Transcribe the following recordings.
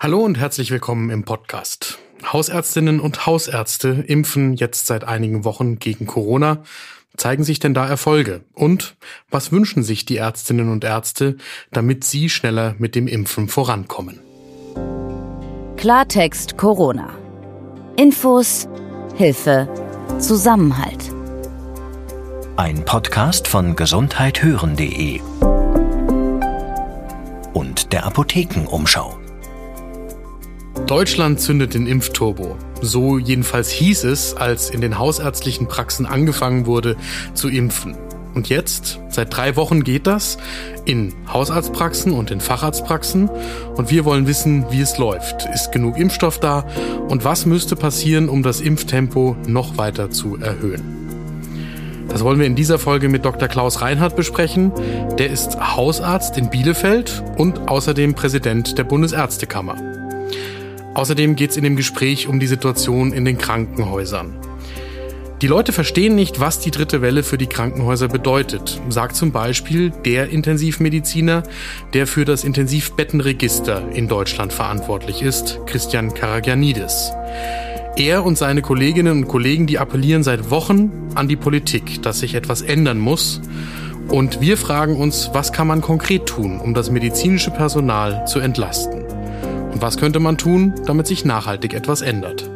Hallo und herzlich willkommen im Podcast. Hausärztinnen und Hausärzte impfen jetzt seit einigen Wochen gegen Corona. Zeigen sich denn da Erfolge? Und was wünschen sich die Ärztinnen und Ärzte, damit sie schneller mit dem Impfen vorankommen? Klartext Corona. Infos, Hilfe, Zusammenhalt. Ein Podcast von gesundheithören.de und der Apothekenumschau. Deutschland zündet den Impfturbo. So jedenfalls hieß es, als in den hausärztlichen Praxen angefangen wurde zu impfen. Und jetzt, seit drei Wochen geht das in Hausarztpraxen und in Facharztpraxen. Und wir wollen wissen, wie es läuft. Ist genug Impfstoff da? Und was müsste passieren, um das Impftempo noch weiter zu erhöhen? Das wollen wir in dieser Folge mit Dr. Klaus Reinhardt besprechen. Der ist Hausarzt in Bielefeld und außerdem Präsident der Bundesärztekammer. Außerdem geht es in dem Gespräch um die Situation in den Krankenhäusern. Die Leute verstehen nicht, was die dritte Welle für die Krankenhäuser bedeutet, sagt zum Beispiel der Intensivmediziner, der für das Intensivbettenregister in Deutschland verantwortlich ist, Christian Karagianidis. Er und seine Kolleginnen und Kollegen, die appellieren seit Wochen an die Politik, dass sich etwas ändern muss. Und wir fragen uns, was kann man konkret tun, um das medizinische Personal zu entlasten? Und was könnte man tun, damit sich nachhaltig etwas ändert?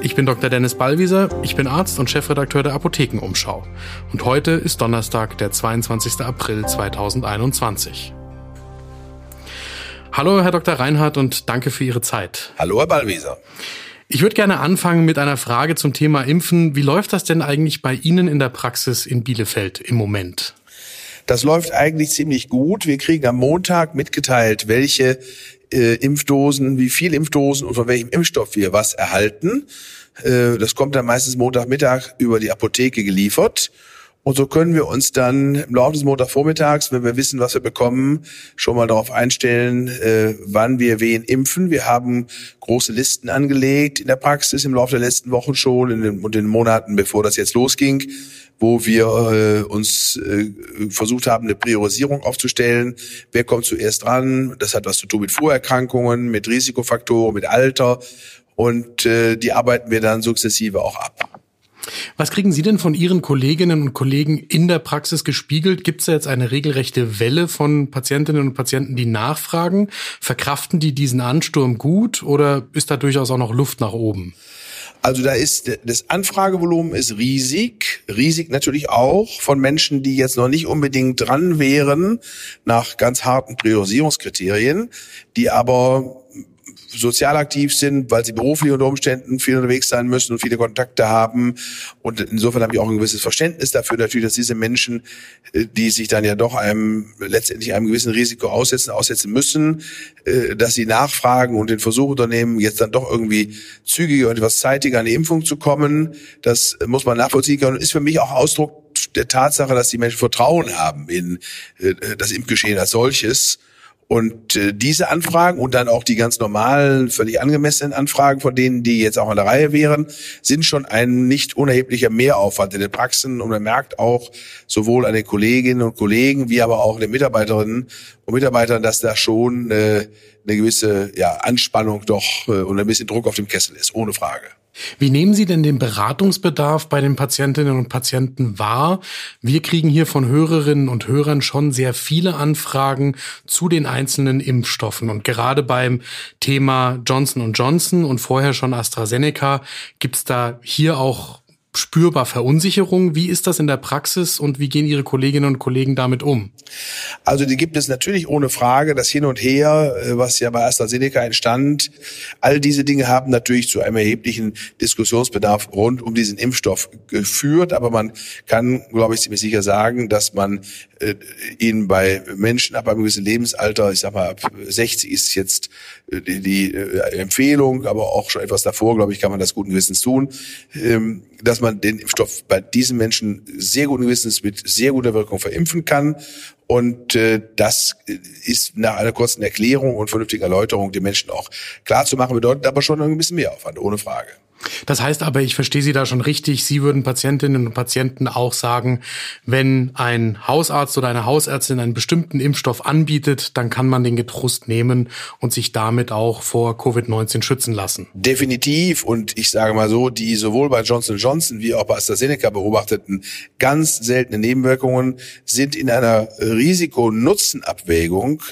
Ich bin Dr. Dennis Ballwieser, ich bin Arzt und Chefredakteur der Apothekenumschau. Und heute ist Donnerstag, der 22. April 2021. Hallo, Herr Dr. Reinhardt, und danke für Ihre Zeit. Hallo, Herr Ballwieser. Ich würde gerne anfangen mit einer Frage zum Thema Impfen. Wie läuft das denn eigentlich bei Ihnen in der Praxis in Bielefeld im Moment? Das läuft eigentlich ziemlich gut. Wir kriegen am Montag mitgeteilt, welche äh, Impfdosen, wie viel Impfdosen und von welchem Impfstoff wir was erhalten. Äh, das kommt dann meistens Montagmittag über die Apotheke geliefert. Und so können wir uns dann im Laufe des Montagvormittags, wenn wir wissen, was wir bekommen, schon mal darauf einstellen, äh, wann wir wen impfen. Wir haben große Listen angelegt in der Praxis im Laufe der letzten Wochen schon in den, und den Monaten, bevor das jetzt losging, wo wir äh, uns äh, versucht haben, eine Priorisierung aufzustellen. Wer kommt zuerst dran? Das hat was zu tun mit Vorerkrankungen, mit Risikofaktoren, mit Alter. Und äh, die arbeiten wir dann sukzessive auch ab. Was kriegen Sie denn von Ihren Kolleginnen und Kollegen in der Praxis gespiegelt? Gibt es da jetzt eine regelrechte Welle von Patientinnen und Patienten, die nachfragen? Verkraften die diesen Ansturm gut oder ist da durchaus auch noch Luft nach oben? Also da ist das Anfragevolumen ist riesig, riesig natürlich auch von Menschen, die jetzt noch nicht unbedingt dran wären nach ganz harten Priorisierungskriterien, die aber sozial aktiv sind, weil sie beruflich unter Umständen viel unterwegs sein müssen und viele Kontakte haben. Und insofern habe ich auch ein gewisses Verständnis dafür natürlich, dass diese Menschen, äh, die sich dann ja doch einem letztendlich einem gewissen Risiko aussetzen, aussetzen müssen, äh, dass sie nachfragen und den Versuch unternehmen, jetzt dann doch irgendwie zügiger und etwas zeitiger an die Impfung zu kommen. Das muss man nachvollziehen können und ist für mich auch Ausdruck der Tatsache, dass die Menschen Vertrauen haben in äh, das Impfgeschehen als solches und äh, diese Anfragen und dann auch die ganz normalen, völlig angemessenen Anfragen von denen, die jetzt auch an der Reihe wären, sind schon ein nicht unerheblicher Mehraufwand in den Praxen. Und man merkt auch sowohl an den Kolleginnen und Kollegen wie aber auch den Mitarbeiterinnen und Mitarbeitern, dass da schon äh, eine gewisse ja, Anspannung doch äh, und ein bisschen Druck auf dem Kessel ist, ohne Frage. Wie nehmen Sie denn den Beratungsbedarf bei den Patientinnen und Patienten wahr? Wir kriegen hier von Hörerinnen und Hörern schon sehr viele Anfragen zu den einzelnen Impfstoffen. Und gerade beim Thema Johnson Johnson und vorher schon AstraZeneca gibt es da hier auch spürbar Verunsicherung. Wie ist das in der Praxis und wie gehen Ihre Kolleginnen und Kollegen damit um? Also die gibt es natürlich ohne Frage. Das Hin und Her, äh, was ja bei AstraZeneca entstand, all diese Dinge haben natürlich zu einem erheblichen Diskussionsbedarf rund um diesen Impfstoff geführt. Aber man kann, glaube ich, ziemlich sicher sagen, dass man äh, ihn bei Menschen ab einem gewissen Lebensalter, ich sag mal ab 60 ist jetzt äh, die, die Empfehlung, aber auch schon etwas davor, glaube ich, kann man das guten Gewissens tun, ähm, dass man den Impfstoff bei diesen Menschen sehr guten Gewissens mit sehr guter Wirkung verimpfen kann. Und äh, das ist nach einer kurzen Erklärung und vernünftigen Erläuterung den Menschen auch klar zu machen, bedeutet aber schon ein bisschen mehr Aufwand, ohne Frage. Das heißt aber, ich verstehe Sie da schon richtig, Sie würden Patientinnen und Patienten auch sagen, wenn ein Hausarzt oder eine Hausärztin einen bestimmten Impfstoff anbietet, dann kann man den getrost nehmen und sich damit auch vor Covid-19 schützen lassen. Definitiv. Und ich sage mal so, die sowohl bei Johnson Johnson wie auch bei AstraZeneca beobachteten ganz seltene Nebenwirkungen sind in einer Risiko-Nutzen-Abwägung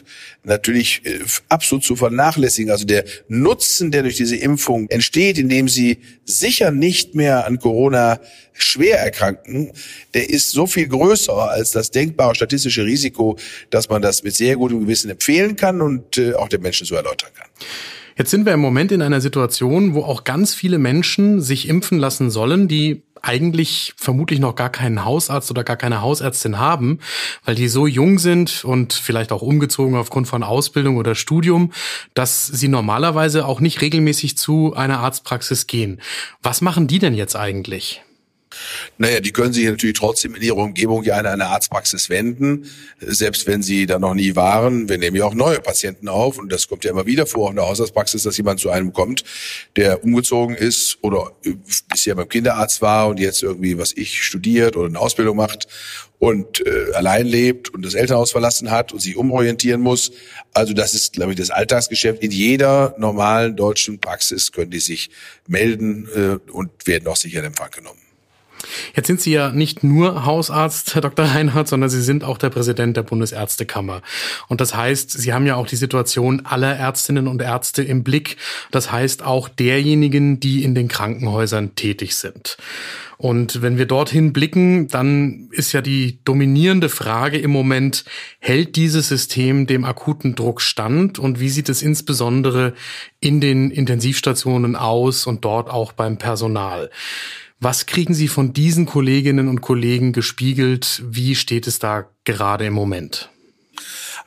natürlich äh, absolut zu vernachlässigen. Also der Nutzen, der durch diese Impfung entsteht, indem sie sicher nicht mehr an Corona schwer erkranken, der ist so viel größer als das denkbare statistische Risiko, dass man das mit sehr gutem Gewissen empfehlen kann und äh, auch den Menschen so erläutern kann. Jetzt sind wir im Moment in einer Situation, wo auch ganz viele Menschen sich impfen lassen sollen, die eigentlich vermutlich noch gar keinen Hausarzt oder gar keine Hausärztin haben, weil die so jung sind und vielleicht auch umgezogen aufgrund von Ausbildung oder Studium, dass sie normalerweise auch nicht regelmäßig zu einer Arztpraxis gehen. Was machen die denn jetzt eigentlich? Naja, die können sich natürlich trotzdem in ihrer Umgebung ja an eine Arztpraxis wenden, selbst wenn sie da noch nie waren. Wir nehmen ja auch neue Patienten auf und das kommt ja immer wieder vor in der Hausarztpraxis, dass jemand zu einem kommt, der umgezogen ist oder bisher beim Kinderarzt war und jetzt irgendwie, was ich, studiert oder eine Ausbildung macht und äh, allein lebt und das Elternhaus verlassen hat und sich umorientieren muss. Also das ist, glaube ich, das Alltagsgeschäft. In jeder normalen deutschen Praxis können die sich melden äh, und werden auch sicher in Empfang genommen. Jetzt sind Sie ja nicht nur Hausarzt, Herr Dr. Reinhardt, sondern Sie sind auch der Präsident der Bundesärztekammer. Und das heißt, Sie haben ja auch die Situation aller Ärztinnen und Ärzte im Blick. Das heißt auch derjenigen, die in den Krankenhäusern tätig sind. Und wenn wir dorthin blicken, dann ist ja die dominierende Frage im Moment, hält dieses System dem akuten Druck stand und wie sieht es insbesondere in den Intensivstationen aus und dort auch beim Personal? Was kriegen Sie von diesen Kolleginnen und Kollegen gespiegelt? Wie steht es da gerade im Moment?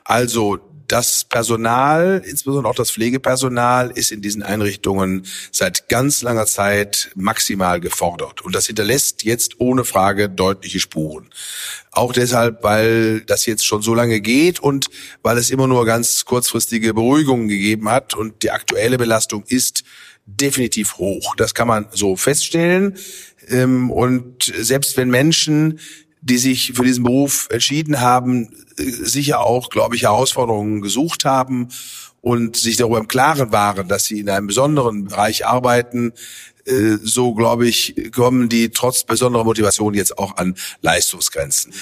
Also das Personal, insbesondere auch das Pflegepersonal, ist in diesen Einrichtungen seit ganz langer Zeit maximal gefordert. Und das hinterlässt jetzt ohne Frage deutliche Spuren. Auch deshalb, weil das jetzt schon so lange geht und weil es immer nur ganz kurzfristige Beruhigungen gegeben hat. Und die aktuelle Belastung ist definitiv hoch. Das kann man so feststellen. Ähm, und selbst wenn Menschen, die sich für diesen Beruf entschieden haben, äh, sicher auch, glaube ich, Herausforderungen gesucht haben und sich darüber im Klaren waren, dass sie in einem besonderen Bereich arbeiten, äh, so glaube ich, kommen die trotz besonderer Motivation jetzt auch an Leistungsgrenzen.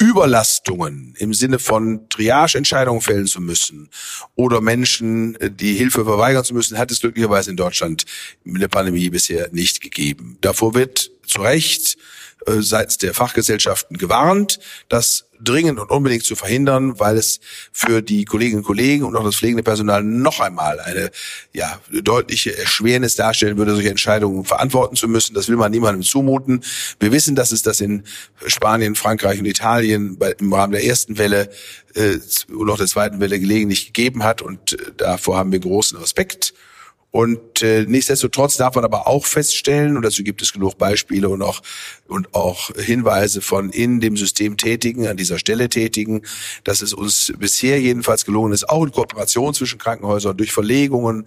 Überlastungen im Sinne von Triage-Entscheidungen fällen zu müssen oder Menschen äh, die Hilfe verweigern zu müssen, hat es glücklicherweise in Deutschland in der Pandemie bisher nicht gegeben. Davor wird zu Recht äh, seitens der Fachgesellschaften gewarnt, das dringend und unbedingt zu verhindern, weil es für die Kolleginnen und Kollegen und auch das pflegende Personal noch einmal eine ja, deutliche Erschwernis darstellen würde, solche Entscheidungen verantworten zu müssen. Das will man niemandem zumuten. Wir wissen, dass es das in Spanien, Frankreich und Italien bei, im Rahmen der ersten Welle äh, und auch der zweiten Welle gelegentlich gegeben hat und äh, davor haben wir großen Respekt. Und äh, nichtsdestotrotz darf man aber auch feststellen, und dazu gibt es genug Beispiele und auch, und auch Hinweise von in dem System Tätigen, an dieser Stelle Tätigen, dass es uns bisher jedenfalls gelungen ist, auch in Kooperation zwischen Krankenhäusern, durch Verlegungen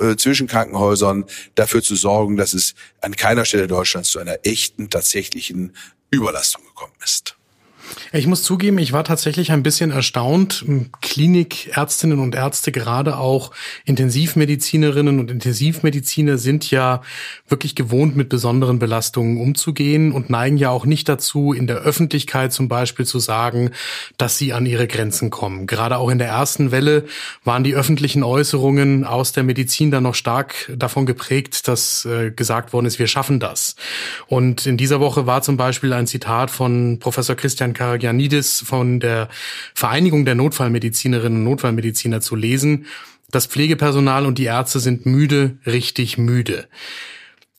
äh, zwischen Krankenhäusern dafür zu sorgen, dass es an keiner Stelle Deutschlands zu einer echten, tatsächlichen Überlastung gekommen ist. Ich muss zugeben, ich war tatsächlich ein bisschen erstaunt. Klinikärztinnen und Ärzte, gerade auch Intensivmedizinerinnen und Intensivmediziner sind ja wirklich gewohnt, mit besonderen Belastungen umzugehen und neigen ja auch nicht dazu, in der Öffentlichkeit zum Beispiel zu sagen, dass sie an ihre Grenzen kommen. Gerade auch in der ersten Welle waren die öffentlichen Äußerungen aus der Medizin dann noch stark davon geprägt, dass äh, gesagt worden ist, wir schaffen das. Und in dieser Woche war zum Beispiel ein Zitat von Professor Christian Karagianidis von der Vereinigung der Notfallmedizinerinnen und Notfallmediziner zu lesen. Das Pflegepersonal und die Ärzte sind müde, richtig müde.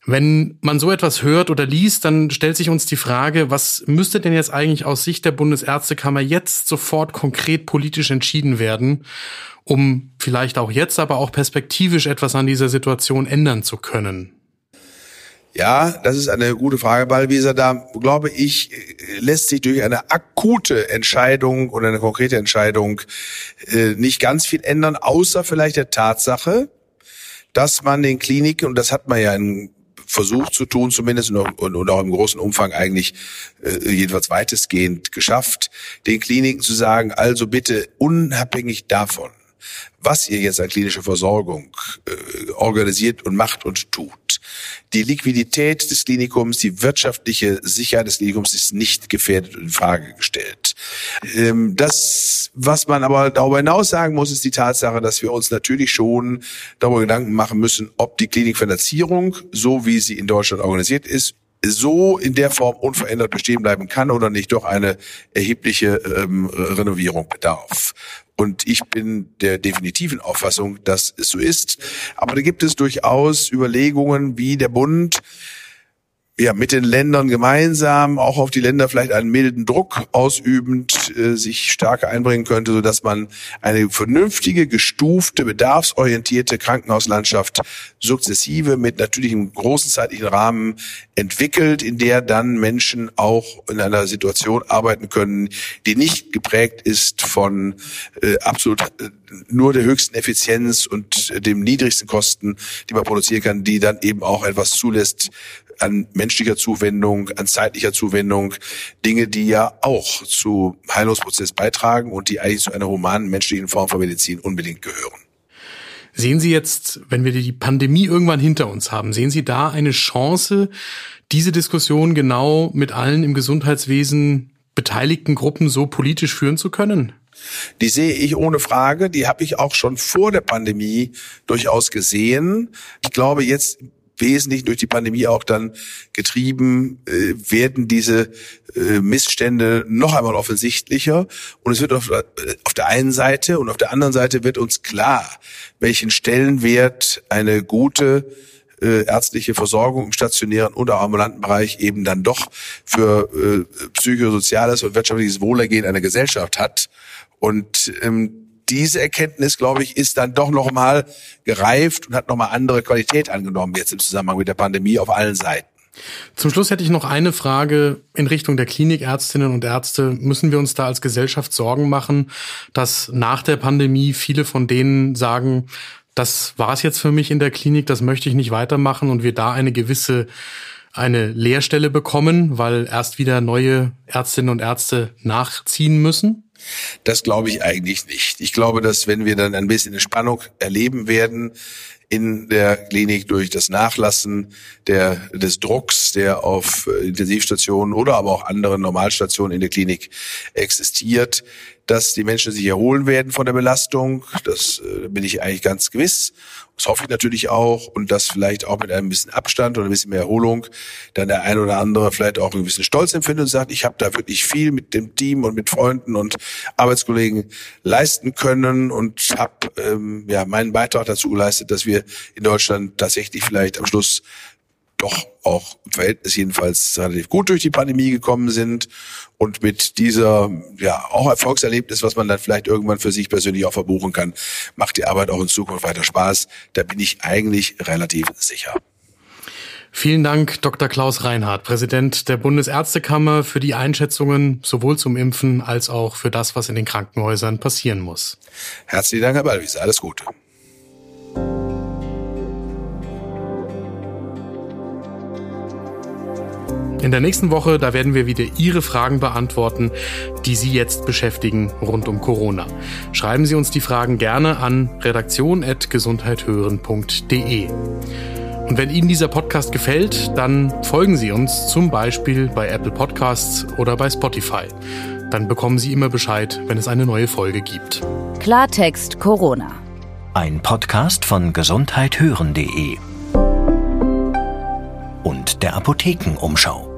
Wenn man so etwas hört oder liest, dann stellt sich uns die Frage, was müsste denn jetzt eigentlich aus Sicht der Bundesärztekammer jetzt sofort konkret politisch entschieden werden, um vielleicht auch jetzt, aber auch perspektivisch etwas an dieser Situation ändern zu können? Ja, das ist eine gute Frage, Ballwieser. Da glaube ich, lässt sich durch eine akute Entscheidung oder eine konkrete Entscheidung äh, nicht ganz viel ändern, außer vielleicht der Tatsache, dass man den Kliniken, und das hat man ja in versucht zu tun, zumindest und, und auch im großen Umfang eigentlich äh, jedenfalls weitestgehend geschafft, den Kliniken zu sagen, also bitte unabhängig davon, was ihr jetzt an klinischer Versorgung äh, organisiert und macht und tut. Die Liquidität des Klinikums, die wirtschaftliche Sicherheit des Klinikums ist nicht gefährdet und in Frage gestellt. Ähm, das, was man aber darüber hinaus sagen muss, ist die Tatsache, dass wir uns natürlich schon darüber Gedanken machen müssen, ob die Klinikfinanzierung, so wie sie in Deutschland organisiert ist, so in der Form unverändert bestehen bleiben kann oder nicht doch eine erhebliche ähm, Renovierung bedarf. Und ich bin der definitiven Auffassung, dass es so ist. Aber da gibt es durchaus Überlegungen, wie der Bund ja, mit den Ländern gemeinsam, auch auf die Länder vielleicht einen milden Druck ausübend, äh, sich stärker einbringen könnte, so dass man eine vernünftige, gestufte, bedarfsorientierte Krankenhauslandschaft sukzessive mit natürlich einem großen zeitlichen Rahmen entwickelt, in der dann Menschen auch in einer Situation arbeiten können, die nicht geprägt ist von äh, absolut äh, nur der höchsten Effizienz und dem niedrigsten Kosten, die man produzieren kann, die dann eben auch etwas zulässt, an menschlicher Zuwendung, an zeitlicher Zuwendung, Dinge, die ja auch zu Heilungsprozess beitragen und die eigentlich zu einer humanen menschlichen Form von Medizin unbedingt gehören. Sehen Sie jetzt, wenn wir die Pandemie irgendwann hinter uns haben, sehen Sie da eine Chance, diese Diskussion genau mit allen im Gesundheitswesen beteiligten Gruppen so politisch führen zu können? Die sehe ich ohne Frage. Die habe ich auch schon vor der Pandemie durchaus gesehen. Ich glaube, jetzt wesentlich durch die Pandemie auch dann getrieben, äh, werden diese äh, Missstände noch einmal offensichtlicher. Und es wird auf, äh, auf der einen Seite und auf der anderen Seite wird uns klar, welchen Stellenwert eine gute äh, ärztliche Versorgung im stationären oder ambulanten Bereich eben dann doch für äh, psychosoziales und wirtschaftliches Wohlergehen einer Gesellschaft hat. Und ähm, diese Erkenntnis, glaube ich, ist dann doch nochmal gereift und hat nochmal andere Qualität angenommen jetzt im Zusammenhang mit der Pandemie auf allen Seiten. Zum Schluss hätte ich noch eine Frage in Richtung der Klinikärztinnen und Ärzte. Müssen wir uns da als Gesellschaft Sorgen machen, dass nach der Pandemie viele von denen sagen, das war es jetzt für mich in der Klinik, das möchte ich nicht weitermachen und wir da eine gewisse eine Lehrstelle bekommen, weil erst wieder neue Ärztinnen und Ärzte nachziehen müssen? Das glaube ich eigentlich nicht. Ich glaube, dass wenn wir dann ein bisschen Spannung erleben werden in der Klinik durch das Nachlassen der, des Drucks, der auf Intensivstationen oder aber auch anderen Normalstationen in der Klinik existiert, dass die Menschen sich erholen werden von der Belastung. Das äh, bin ich eigentlich ganz gewiss. Das hoffe ich natürlich auch und dass vielleicht auch mit einem bisschen Abstand oder ein bisschen mehr Erholung dann der ein oder andere vielleicht auch ein bisschen Stolz empfindet und sagt, ich habe da wirklich viel mit dem Team und mit Freunden und Arbeitskollegen leisten können und habe ähm, ja meinen Beitrag dazu geleistet, dass wir in Deutschland tatsächlich vielleicht am Schluss doch auch im Verhältnis jedenfalls relativ gut durch die Pandemie gekommen sind und mit dieser ja auch Erfolgserlebnis, was man dann vielleicht irgendwann für sich persönlich auch verbuchen kann, macht die Arbeit auch in Zukunft weiter Spaß. Da bin ich eigentlich relativ sicher. Vielen Dank, Dr. Klaus Reinhardt, Präsident der Bundesärztekammer, für die Einschätzungen sowohl zum Impfen als auch für das, was in den Krankenhäusern passieren muss. Herzlichen Dank, Herr Balwies. Alles Gute. In der nächsten Woche, da werden wir wieder Ihre Fragen beantworten, die Sie jetzt beschäftigen rund um Corona. Schreiben Sie uns die Fragen gerne an redaktion.gesundheithören.de. Und wenn Ihnen dieser Podcast gefällt, dann folgen Sie uns zum Beispiel bei Apple Podcasts oder bei Spotify. Dann bekommen Sie immer Bescheid, wenn es eine neue Folge gibt. Klartext Corona. Ein Podcast von gesundheithören.de und der Apothekenumschau.